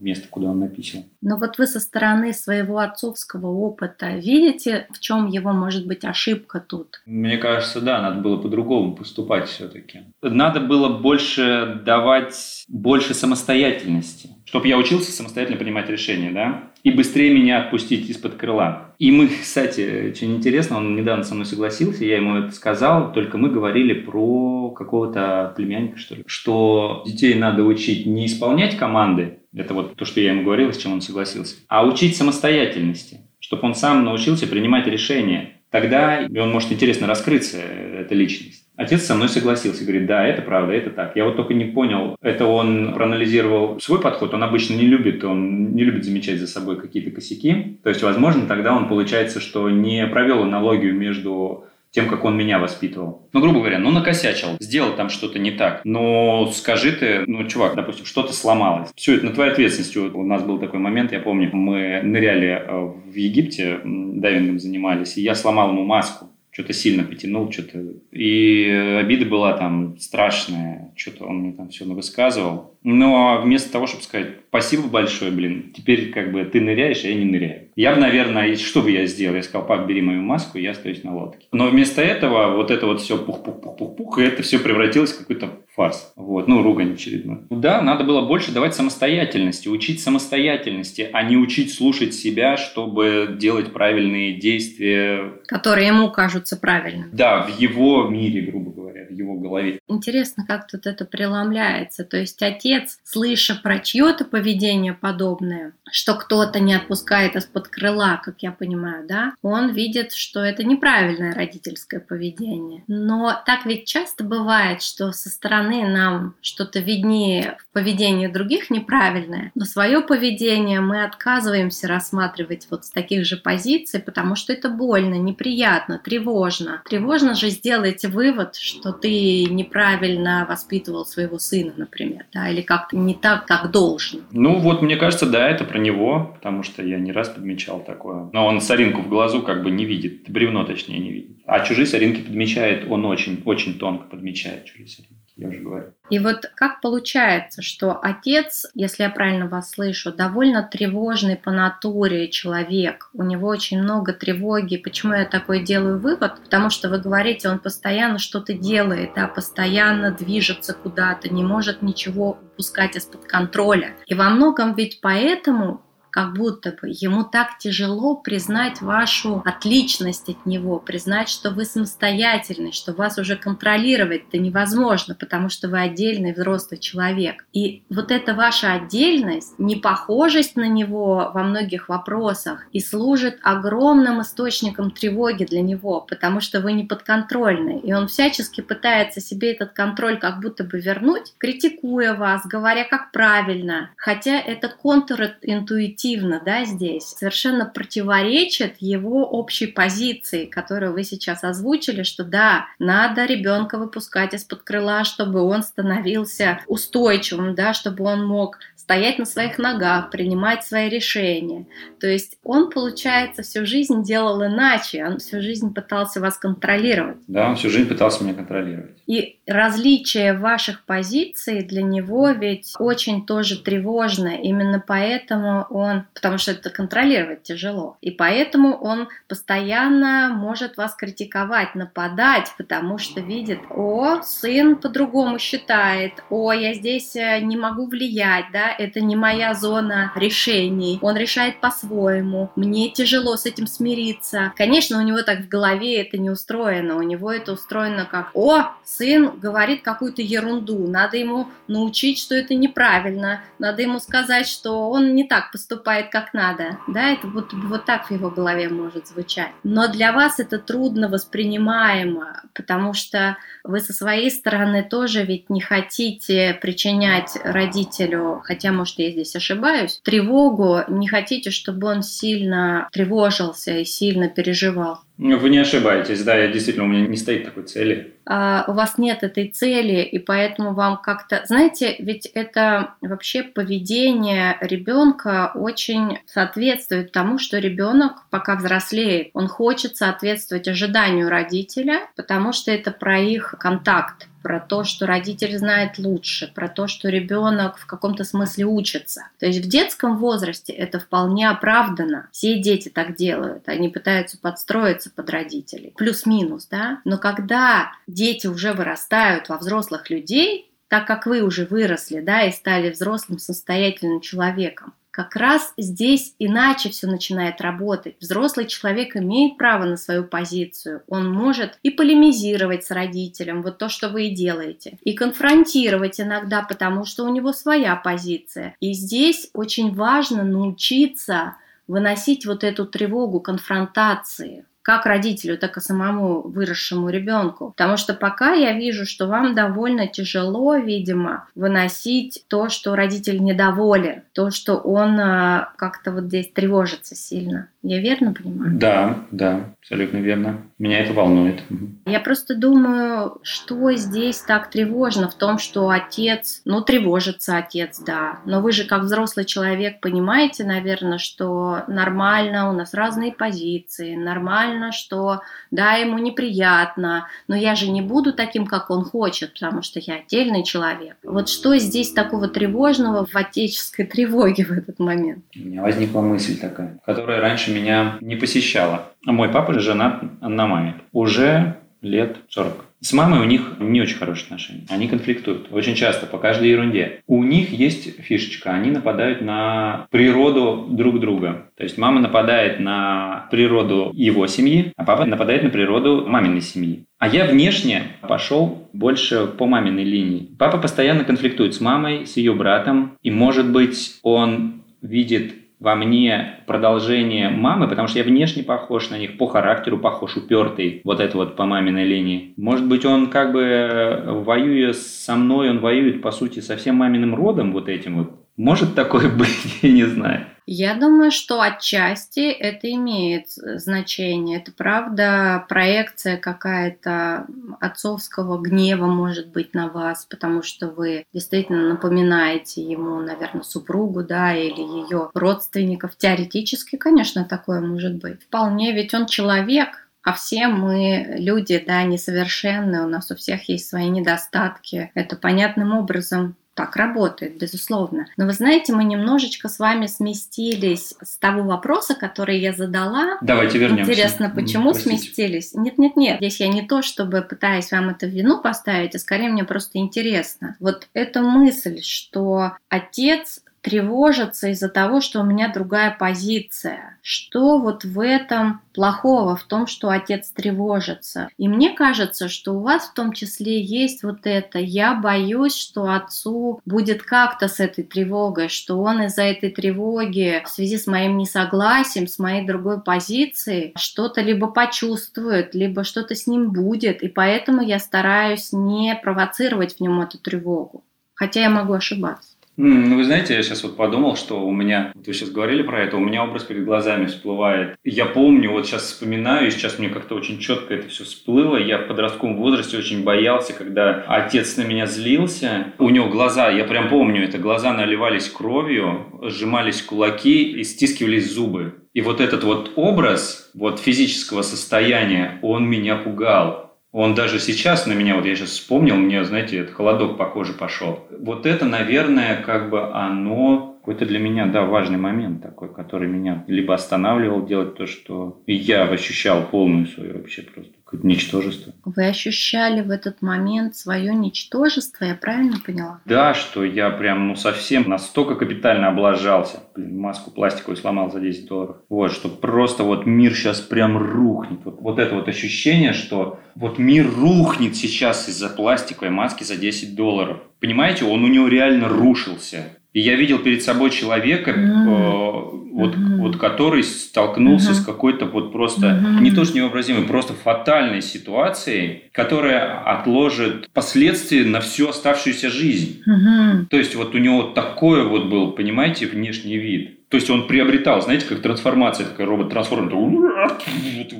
место, куда он написан. Но вот вы со стороны своего отцовского опыта видите, в чем его может быть ошибка тут? Мне кажется, да, надо было по-другому поступать все-таки. Надо было больше давать больше самостоятельности, чтобы я учился самостоятельно принимать решения, да, и быстрее меня отпустить из-под крыла. И мы, кстати, очень интересно, он недавно со мной согласился, я ему это сказал, только мы говорили про какого-то племянника, что ли, что детей надо учить не исполнять команды, это вот то, что я ему говорил, с чем он согласился, а учить самостоятельности, чтобы он сам научился принимать решения. Тогда он может интересно раскрыться, эта личность. Отец со мной согласился, говорит, да, это правда, это так. Я вот только не понял, это он проанализировал свой подход, он обычно не любит, он не любит замечать за собой какие-то косяки. То есть, возможно, тогда он получается, что не провел аналогию между тем, как он меня воспитывал. Ну, грубо говоря, ну, накосячил, сделал там что-то не так. Но скажи ты, ну, чувак, допустим, что-то сломалось. Все это на твоей ответственности. Вот у нас был такой момент, я помню, мы ныряли э, в Египте, дайвингом занимались, и я сломал ему маску что-то сильно потянул, что-то. И обида была там страшная, что-то он мне там все высказывал. Но вместо того, чтобы сказать спасибо большое, блин, теперь как бы ты ныряешь, а я не ныряю. Я бы, наверное, что бы я сделал? Я сказал, пап, бери мою маску, я остаюсь на лодке. Но вместо этого вот это вот все пух-пух-пух-пух-пух, и это все превратилось в какой-то фарс. Вот, ну, ругань очередной. Да, надо было больше давать самостоятельности, учить самостоятельности, а не учить слушать себя, чтобы делать правильные действия. Которые ему кажутся правильными. Да, в его мире, грубо говоря, его голове. Интересно, как тут это преломляется. То есть отец, слыша про чье-то поведение подобное, что кто-то не отпускает из-под крыла, как я понимаю, да, он видит, что это неправильное родительское поведение. Но так ведь часто бывает, что со стороны нам что-то виднее в поведении других неправильное, но свое поведение мы отказываемся рассматривать вот с таких же позиций, потому что это больно, неприятно, тревожно. Тревожно же сделать вывод, что ты неправильно воспитывал своего сына, например, да, или как-то не так, как должен. Ну вот, мне кажется, да, это про него, потому что я не раз подмечал такое. Но он соринку в глазу как бы не видит, бревно точнее не видит. А чужие соринки подмечает, он очень, очень тонко подмечает чужие соринки я уже говорю. И вот как получается, что отец, если я правильно вас слышу, довольно тревожный по натуре человек, у него очень много тревоги. Почему я такой делаю вывод? Потому что вы говорите, он постоянно что-то делает, да, постоянно движется куда-то, не может ничего упускать из-под контроля. И во многом ведь поэтому как будто бы ему так тяжело признать вашу отличность от него, признать, что вы самостоятельны, что вас уже контролировать-то невозможно, потому что вы отдельный взрослый человек. И вот эта ваша отдельность, непохожесть на него во многих вопросах и служит огромным источником тревоги для него, потому что вы не подконтрольны. И он всячески пытается себе этот контроль как будто бы вернуть, критикуя вас, говоря, как правильно. Хотя это контринтуитивно объективно, да, здесь, совершенно противоречит его общей позиции, которую вы сейчас озвучили, что да, надо ребенка выпускать из-под крыла, чтобы он становился устойчивым, да, чтобы он мог стоять на своих ногах, принимать свои решения. То есть он, получается, всю жизнь делал иначе, он всю жизнь пытался вас контролировать. Да, он всю жизнь пытался меня контролировать. И различие ваших позиций для него ведь очень тоже тревожно. Именно поэтому он, потому что это контролировать тяжело, и поэтому он постоянно может вас критиковать, нападать, потому что видит, о, сын по-другому считает, о, я здесь э, не могу влиять, да, это не моя зона решений, он решает по-своему, мне тяжело с этим смириться. Конечно, у него так в голове это не устроено, у него это устроено как, о, сын говорит какую-то ерунду, надо ему научить, что это неправильно, надо ему сказать, что он не так поступает, как надо, да, это вот, вот так в его голове может звучать. Но для вас это трудно воспринимаемо, потому что вы со своей стороны тоже ведь не хотите причинять родителю, хотя, может, я здесь ошибаюсь, тревогу, не хотите, чтобы он сильно тревожился и сильно переживал. Ну, вы не ошибаетесь, да, я действительно, у меня не стоит такой цели. А, у вас нет этой цели, и поэтому вам как-то... Знаете, ведь это вообще поведение ребенка очень соответствует тому, что ребенок пока взрослеет. Он хочет соответствовать ожиданию родителя, потому что это про их контакт про то, что родитель знает лучше, про то, что ребенок в каком-то смысле учится. То есть в детском возрасте это вполне оправдано. Все дети так делают, они пытаются подстроиться под родителей. Плюс-минус, да? Но когда дети уже вырастают во взрослых людей, так как вы уже выросли, да, и стали взрослым самостоятельным человеком, как раз здесь иначе все начинает работать. Взрослый человек имеет право на свою позицию. Он может и полемизировать с родителем, вот то, что вы и делаете, и конфронтировать иногда, потому что у него своя позиция. И здесь очень важно научиться выносить вот эту тревогу конфронтации как родителю, так и самому выросшему ребенку. Потому что пока я вижу, что вам довольно тяжело, видимо, выносить то, что родитель недоволен, то, что он а, как-то вот здесь тревожится сильно. Я верно понимаю? Да, да, абсолютно верно. Меня это волнует. Я просто думаю, что здесь так тревожно в том, что отец, ну, тревожится отец, да. Но вы же как взрослый человек понимаете, наверное, что нормально, у нас разные позиции, нормально, что да, ему неприятно, но я же не буду таким, как он хочет, потому что я отдельный человек. Вот что здесь такого тревожного в отеческой [laughs] тревоге в этот момент? У меня возникла мысль такая, которая раньше меня не посещала. А мой папа женат на маме. Уже лет 40. С мамой у них не очень хорошие отношения. Они конфликтуют очень часто по каждой ерунде. У них есть фишечка. Они нападают на природу друг друга. То есть мама нападает на природу его семьи, а папа нападает на природу маминой семьи. А я внешне пошел больше по маминой линии. Папа постоянно конфликтует с мамой, с ее братом. И может быть он видит во мне продолжение мамы, потому что я внешне похож на них, по характеру похож, упертый, вот это вот по маминой линии. Может быть, он как бы, э, воюя со мной, он воюет, по сути, со всем маминым родом вот этим вот. Может такое [laughs] быть, я не знаю. Я думаю, что отчасти это имеет значение. Это правда проекция какая-то отцовского гнева может быть на вас, потому что вы действительно напоминаете ему, наверное, супругу, да, или ее родственников. Теоретически, конечно, такое может быть. Вполне, ведь он человек, а все мы люди, да, несовершенные, у нас у всех есть свои недостатки. Это понятным образом так работает, безусловно. Но вы знаете, мы немножечко с вами сместились с того вопроса, который я задала. Давайте вернемся. Интересно, почему Простите. сместились? Нет, нет, нет. Здесь я не то, чтобы пытаюсь вам это в вину поставить, а скорее мне просто интересно. Вот эта мысль, что отец тревожиться из-за того, что у меня другая позиция. Что вот в этом плохого, в том, что отец тревожится? И мне кажется, что у вас в том числе есть вот это. Я боюсь, что отцу будет как-то с этой тревогой, что он из-за этой тревоги в связи с моим несогласием, с моей другой позицией, что-то либо почувствует, либо что-то с ним будет. И поэтому я стараюсь не провоцировать в нем эту тревогу. Хотя я могу ошибаться. Ну, вы знаете, я сейчас вот подумал, что у меня, вот вы сейчас говорили про это, у меня образ перед глазами всплывает. Я помню, вот сейчас вспоминаю, и сейчас мне как-то очень четко это все всплыло. Я в подростковом возрасте очень боялся, когда отец на меня злился. У него глаза, я прям помню это, глаза наливались кровью, сжимались кулаки и стискивались зубы. И вот этот вот образ вот физического состояния, он меня пугал. Он даже сейчас на меня, вот я сейчас вспомнил, мне, знаете, этот холодок по коже пошел. Вот это, наверное, как бы оно какой-то для меня, да, важный момент такой, который меня либо останавливал делать то, что я ощущал полную свою вообще просто ничтожество. Вы ощущали в этот момент свое ничтожество, я правильно поняла? Да, что я прям, ну, совсем настолько капитально облажался. Блин, маску пластиковую сломал за 10 долларов. Вот, что просто вот мир сейчас прям рухнет. Вот, вот это вот ощущение, что вот мир рухнет сейчас из-за пластиковой маски за 10 долларов. Понимаете, он у него реально рушился. И я видел перед собой человека, mm. э, вот, mm-hmm. вот который столкнулся mm-hmm. с какой-то вот просто, mm-hmm. не то что невообразимой, просто фатальной ситуацией, которая отложит последствия на всю оставшуюся жизнь. Mm-hmm. То есть вот у него такой вот был, понимаете, внешний вид. То есть он приобретал, знаете, как трансформация, такая робот-трансформер,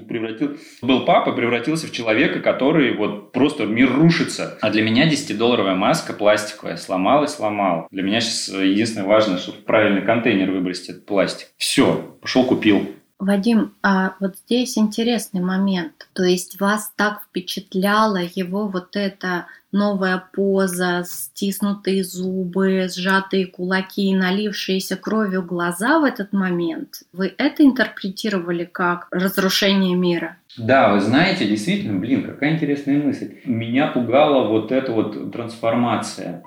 превратил. Был папа, превратился в человека, который вот просто мир рушится. А для меня 10-долларовая маска пластиковая сломал и сломал. Для меня сейчас единственное важное, чтобы в правильный контейнер выбросить этот пластик. Все, пошел купил. Вадим, а вот здесь интересный момент. То есть вас так впечатляло его вот эта новая поза, стиснутые зубы, сжатые кулаки и налившиеся кровью глаза в этот момент. Вы это интерпретировали как разрушение мира? Да, вы знаете, действительно, блин, какая интересная мысль. Меня пугала вот эта вот трансформация.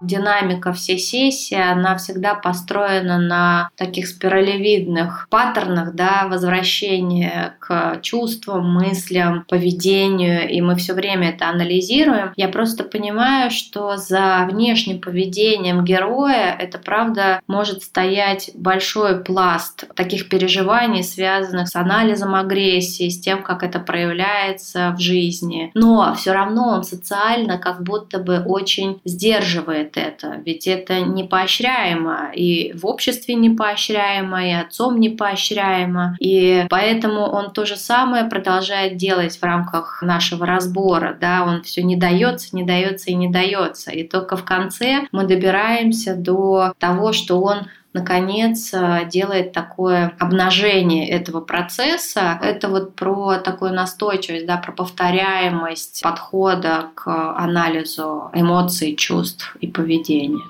Динамика всей сессии, она всегда построена на таких спиралевидных паттернах, да, возвращения к чувствам, мыслям, поведению, и мы все время это анализируем. Я просто понимаю, что за внешним поведением героя это правда может стоять большой пласт таких переживаний, связанных с анализом агрессии, с тем, как это проявляется в жизни. Но все равно он социально как будто бы очень сдерживает это, ведь это не поощряемо, и в обществе не поощряемо, и отцом не поощряемо, и поэтому он то же самое продолжает делать в рамках нашего разбора, да, он все не дается, не дается и не дается, и только в конце мы добираемся до того, что он наконец делает такое обнажение этого процесса. Это вот про такую настойчивость, да, про повторяемость подхода к анализу эмоций, чувств и поведения.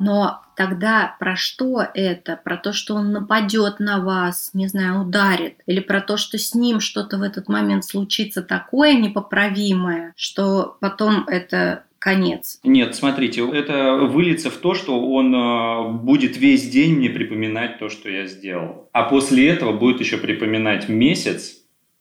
Но тогда про что это? Про то, что он нападет на вас, не знаю, ударит? Или про то, что с ним что-то в этот момент случится такое непоправимое, что потом это конец. Нет, смотрите, это выльется в то, что он э, будет весь день мне припоминать то, что я сделал. А после этого будет еще припоминать месяц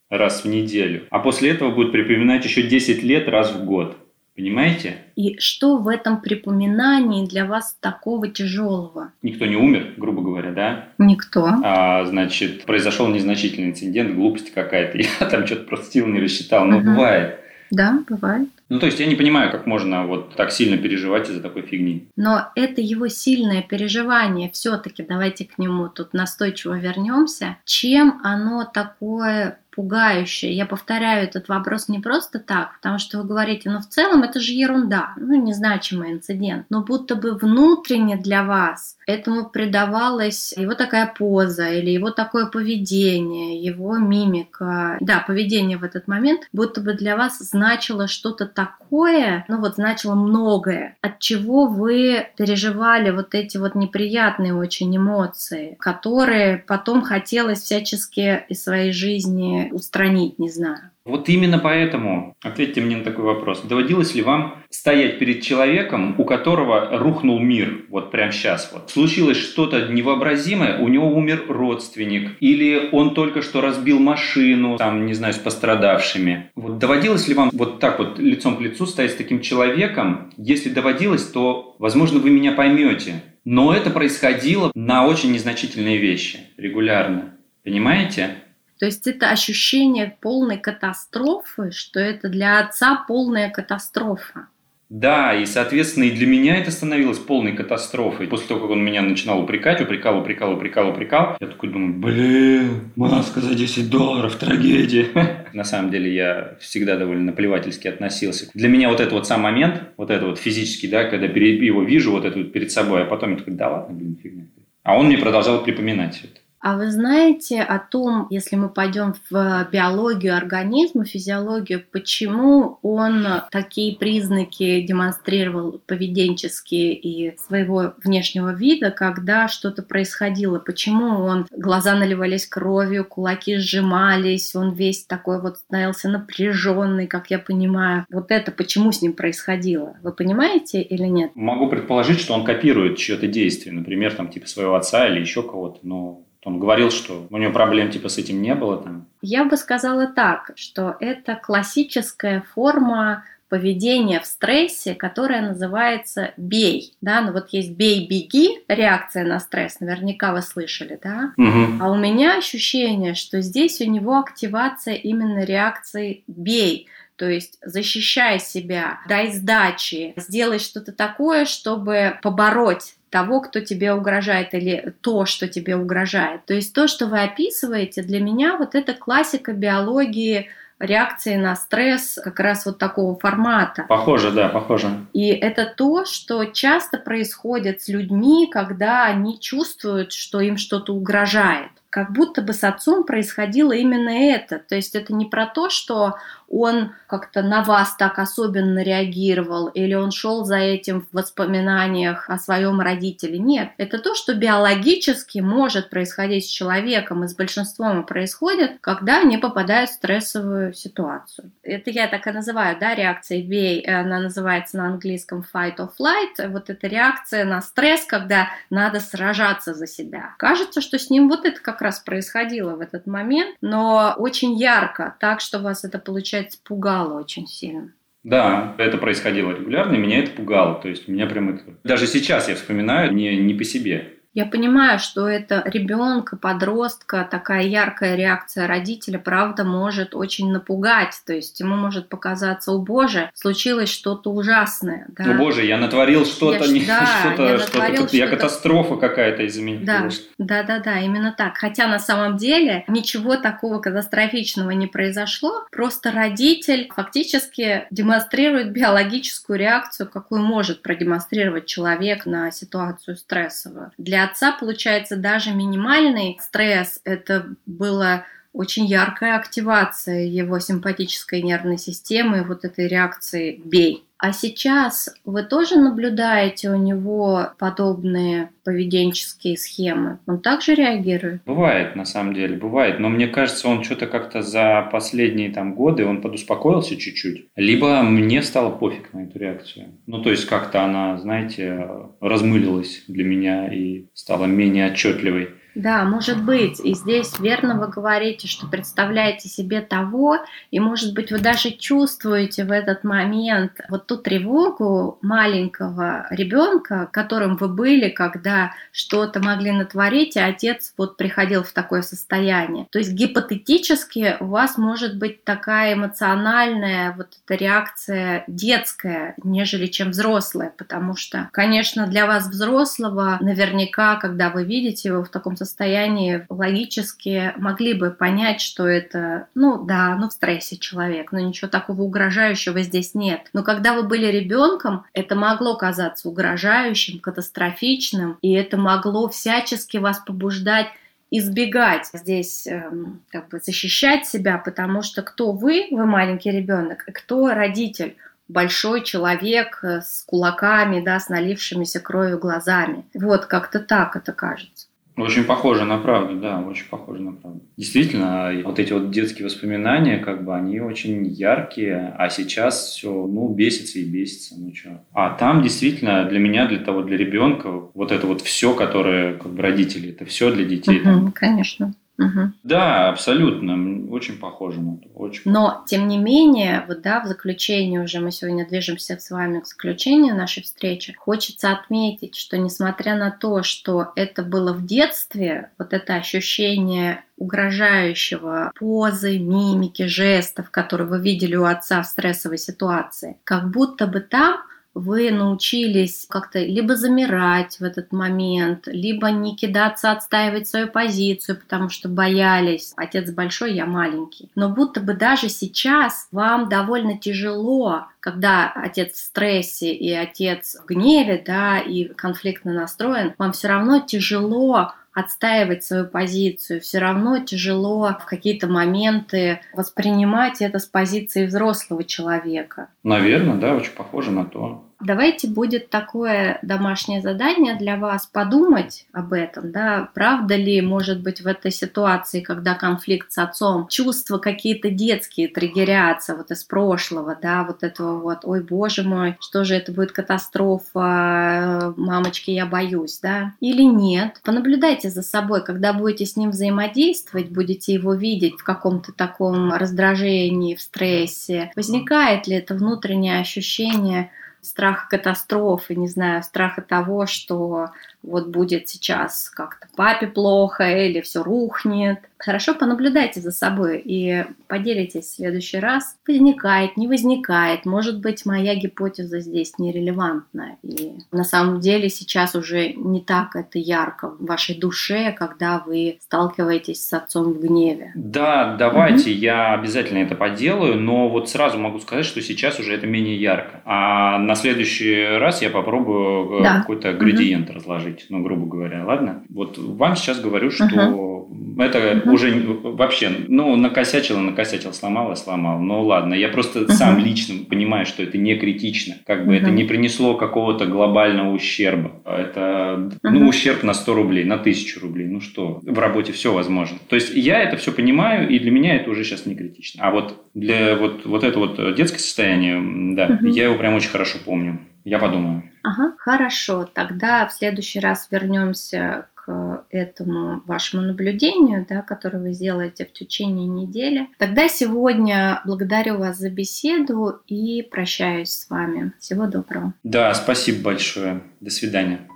раз в неделю. А после этого будет припоминать еще 10 лет раз в год. Понимаете? И что в этом припоминании для вас такого тяжелого? Никто не умер, грубо говоря, да? Никто. А, значит, произошел незначительный инцидент, глупость какая-то. [laughs] Я там что-то просто сил не рассчитал. Но угу. бывает. Да, бывает. Ну, то есть я не понимаю, как можно вот так сильно переживать из-за такой фигни. Но это его сильное переживание, все-таки давайте к нему тут настойчиво вернемся. Чем оно такое пугающее. Я повторяю этот вопрос не просто так, потому что вы говорите, ну в целом это же ерунда, ну незначимый инцидент, но будто бы внутренне для вас этому придавалась его такая поза или его такое поведение, его мимика. Да, поведение в этот момент будто бы для вас значило что-то такое, ну вот значило многое, от чего вы переживали вот эти вот неприятные очень эмоции, которые потом хотелось всячески из своей жизни устранить, не знаю. Вот именно поэтому ответьте мне на такой вопрос. Доводилось ли вам стоять перед человеком, у которого рухнул мир, вот прямо сейчас вот? Случилось что-то невообразимое, у него умер родственник, или он только что разбил машину, там, не знаю, с пострадавшими. Вот доводилось ли вам вот так вот лицом к лицу стоять с таким человеком? Если доводилось, то, возможно, вы меня поймете. Но это происходило на очень незначительные вещи регулярно. Понимаете? То есть это ощущение полной катастрофы, что это для отца полная катастрофа. Да, и, соответственно, и для меня это становилось полной катастрофой. После того, как он меня начинал упрекать, упрекал, упрекал, упрекал, упрекал, я такой думаю, блин, маска за 10 долларов, трагедия. [laughs] На самом деле я всегда довольно наплевательски относился. Для меня вот этот вот сам момент, вот это вот физический, да, когда его вижу вот это вот перед собой, а потом я такой, да ладно, блин, фигня. А он мне продолжал припоминать все это. А вы знаете о том, если мы пойдем в биологию организма, физиологию, почему он такие признаки демонстрировал поведенческие и своего внешнего вида, когда что-то происходило? Почему он глаза наливались кровью, кулаки сжимались, он весь такой вот становился напряженный, как я понимаю. Вот это почему с ним происходило? Вы понимаете или нет? Могу предположить, что он копирует чье-то действие, например, там типа своего отца или еще кого-то, но он говорил, что у него проблем типа с этим не было там. Я бы сказала так, что это классическая форма поведения в стрессе, которая называется «бей». Да? Ну вот есть «бей-беги», реакция на стресс, наверняка вы слышали, да? Угу. А у меня ощущение, что здесь у него активация именно реакции «бей». То есть защищай себя, дай сдачи, сделай что-то такое, чтобы побороть того, кто тебе угрожает, или то, что тебе угрожает. То есть то, что вы описываете, для меня вот это классика биологии реакции на стресс как раз вот такого формата. Похоже, да, похоже. И это то, что часто происходит с людьми, когда они чувствуют, что им что-то угрожает. Как будто бы с отцом происходило именно это. То есть это не про то, что он как-то на вас так особенно реагировал, или он шел за этим в воспоминаниях о своем родителе. Нет, это то, что биологически может происходить с человеком, и с большинством происходит, когда они попадают в стрессовую ситуацию. Это я так и называю, да, реакцией бей, она называется на английском fight or flight, вот эта реакция на стресс, когда надо сражаться за себя. Кажется, что с ним вот это как раз происходило в этот момент, но очень ярко, так что вас это получается получается, пугало очень сильно. Да, это происходило регулярно, и меня это пугало. То есть меня прям это... Даже сейчас я вспоминаю не, не по себе. Я понимаю, что это ребенка, подростка, такая яркая реакция родителя, правда, может очень напугать. То есть ему может показаться, о боже, случилось что-то ужасное. Да? О боже, я натворил что-то, я, не, да, [laughs] что-то, я, что-то, что-то, я катастрофа какая-то меня. Да, да, да, да, именно так. Хотя на самом деле ничего такого катастрофичного не произошло. Просто родитель фактически демонстрирует биологическую реакцию, какую может продемонстрировать человек на ситуацию стрессовую. Для отца, получается, даже минимальный стресс, это было очень яркая активация его симпатической нервной системы, вот этой реакции «бей». А сейчас вы тоже наблюдаете у него подобные поведенческие схемы? Он также реагирует? Бывает, на самом деле, бывает. Но мне кажется, он что-то как-то за последние там годы, он подуспокоился чуть-чуть. Либо мне стало пофиг на эту реакцию. Ну, то есть как-то она, знаете, размылилась для меня и стала менее отчетливой. Да, может быть. И здесь верно вы говорите, что представляете себе того, и, может быть, вы даже чувствуете в этот момент вот ту тревогу маленького ребенка, которым вы были, когда что-то могли натворить, и отец вот приходил в такое состояние. То есть гипотетически у вас может быть такая эмоциональная вот эта реакция детская, нежели чем взрослая, потому что, конечно, для вас взрослого наверняка, когда вы видите его в таком состоянии, состоянии логически могли бы понять, что это, ну да, ну в стрессе человек, но ничего такого угрожающего здесь нет. Но когда вы были ребенком, это могло казаться угрожающим, катастрофичным, и это могло всячески вас побуждать избегать здесь эм, как бы защищать себя, потому что кто вы, вы маленький ребенок, и кто родитель, большой человек э, с кулаками, да, с налившимися кровью глазами. Вот как-то так это кажется. Очень похоже на правду, да, очень похоже на правду. Действительно, вот эти вот детские воспоминания, как бы, они очень яркие, а сейчас все, ну, бесится и бесится, ну что. А там действительно для меня, для того, для ребенка, вот это вот все, которое, как бы, родители, это все для детей. Угу, конечно. Угу. Да, абсолютно. Очень похоже на то. Очень Но, тем не менее, вот да, в заключение уже мы сегодня движемся с вами к заключению нашей встречи. Хочется отметить, что несмотря на то, что это было в детстве, вот это ощущение угрожающего позы, мимики, жестов, которые вы видели у отца в стрессовой ситуации, как будто бы там вы научились как-то либо замирать в этот момент, либо не кидаться отстаивать свою позицию, потому что боялись. Отец большой, я маленький. Но будто бы даже сейчас вам довольно тяжело, когда отец в стрессе и отец в гневе, да, и конфликтно настроен, вам все равно тяжело отстаивать свою позицию, все равно тяжело в какие-то моменты воспринимать это с позиции взрослого человека. Наверное, да, очень похоже на то. Давайте будет такое домашнее задание для вас подумать об этом, да, правда ли, может быть, в этой ситуации, когда конфликт с отцом, чувства какие-то детские триггерятся вот из прошлого, да, вот этого вот, ой, боже мой, что же это будет катастрофа, мамочки, я боюсь, да, или нет. Понаблюдайте за собой, когда будете с ним взаимодействовать, будете его видеть в каком-то таком раздражении, в стрессе, возникает ли это внутреннее ощущение страха катастрофы, не знаю, страха того, что вот будет сейчас как-то папе плохо или все рухнет. Хорошо понаблюдайте за собой и поделитесь в следующий раз. Возникает, не возникает. Может быть, моя гипотеза здесь нерелевантна. И на самом деле сейчас уже не так это ярко в вашей душе, когда вы сталкиваетесь с отцом в гневе. Да, давайте, угу. я обязательно это поделаю, но вот сразу могу сказать, что сейчас уже это менее ярко. А на следующий раз я попробую э, да. какой-то градиент угу. разложить быть, ну, грубо говоря, ладно? Вот вам сейчас говорю, что uh-huh. это uh-huh. уже вообще, ну, накосячило, накосячил, сломало, сломал. Ну, ладно, я просто uh-huh. сам лично понимаю, что это не критично. Как бы uh-huh. это не принесло какого-то глобального ущерба. Это, uh-huh. ну, ущерб на 100 рублей, на 1000 рублей. Ну что, в работе все возможно. То есть я это все понимаю, и для меня это уже сейчас не критично. А вот для вот, вот это вот детское состояние, да, uh-huh. я его прям очень хорошо помню. Я подумаю. Ага, хорошо. Тогда в следующий раз вернемся к этому вашему наблюдению, да, которое вы сделаете в течение недели. Тогда сегодня благодарю вас за беседу и прощаюсь с вами. Всего доброго. Да, спасибо большое. До свидания.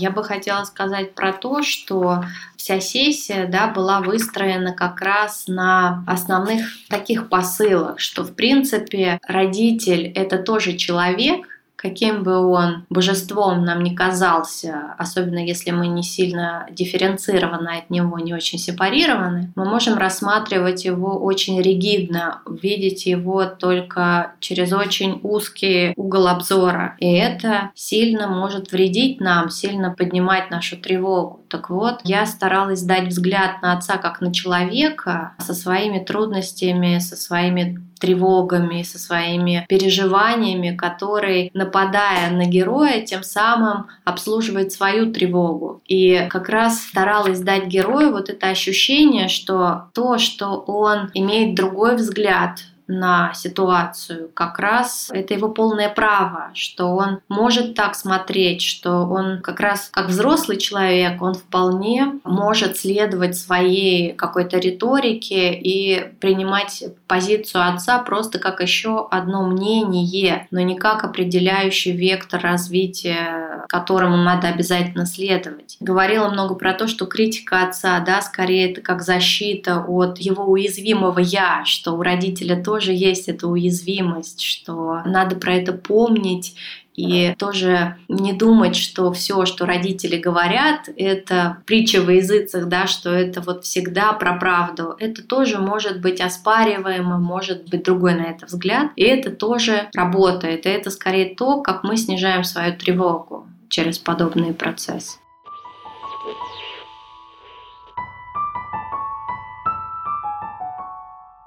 Я бы хотела сказать про то, что вся сессия да, была выстроена как раз на основных таких посылах, что в принципе родитель это тоже человек, каким бы он божеством нам не казался, особенно если мы не сильно дифференцированы от него, не очень сепарированы, мы можем рассматривать его очень ригидно, видеть его только через очень узкий угол обзора. И это сильно может вредить нам, сильно поднимать нашу тревогу. Так вот, я старалась дать взгляд на отца как на человека со своими трудностями, со своими тревогами, со своими переживаниями, который, нападая на героя, тем самым обслуживает свою тревогу. И как раз старалась дать герою вот это ощущение, что то, что он имеет другой взгляд, на ситуацию. Как раз это его полное право, что он может так смотреть, что он как раз как взрослый человек, он вполне может следовать своей какой-то риторике и принимать позицию отца просто как еще одно мнение, но не как определяющий вектор развития, которому надо обязательно следовать. Говорила много про то, что критика отца, да, скорее это как защита от его уязвимого «я», что у родителя тоже тоже есть эта уязвимость, что надо про это помнить и тоже не думать, что все, что родители говорят, это притча во языцах, да, что это вот всегда про правду. Это тоже может быть оспариваемо, может быть другой на это взгляд, и это тоже работает. И это скорее то, как мы снижаем свою тревогу через подобные процессы.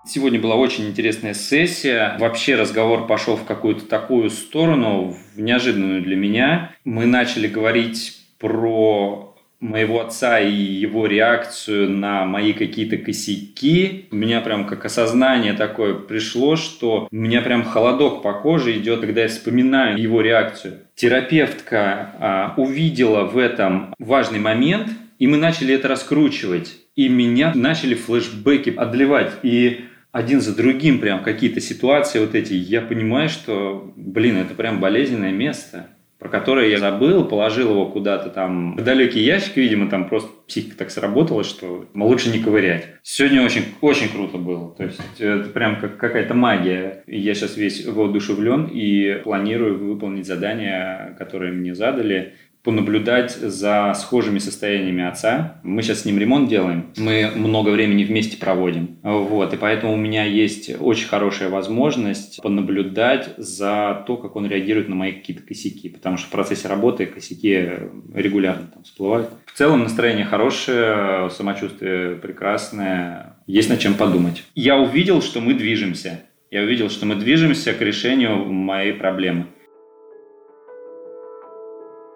Сегодня была очень интересная сессия. Вообще разговор пошел в какую-то такую сторону, в неожиданную для меня. Мы начали говорить про моего отца и его реакцию на мои какие-то косяки, у меня прям как осознание такое пришло, что у меня прям холодок по коже идет, когда я вспоминаю его реакцию. Терапевтка а, увидела в этом важный момент, и мы начали это раскручивать. И меня начали флешбеки отливать. И один за другим прям какие-то ситуации вот эти, я понимаю, что, блин, это прям болезненное место про которое я забыл, положил его куда-то там в далекий ящик, видимо, там просто психика так сработала, что лучше не ковырять. Сегодня очень, очень круто было. То есть это прям как какая-то магия. Я сейчас весь воодушевлен и планирую выполнить задания, которые мне задали понаблюдать за схожими состояниями отца. Мы сейчас с ним ремонт делаем, мы много времени вместе проводим. Вот, и поэтому у меня есть очень хорошая возможность понаблюдать за то, как он реагирует на мои какие-то косяки, потому что в процессе работы косяки регулярно там всплывают. В целом настроение хорошее, самочувствие прекрасное, есть над чем подумать. Я увидел, что мы движемся. Я увидел, что мы движемся к решению моей проблемы.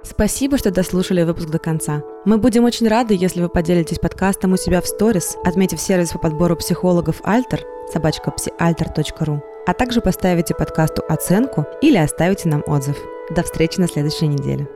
Спасибо, что дослушали выпуск до конца. Мы будем очень рады, если вы поделитесь подкастом у себя в сторис, отметив сервис по подбору психологов Альтер, собачка псиальтер.ру, а также поставите подкасту оценку или оставите нам отзыв. До встречи на следующей неделе.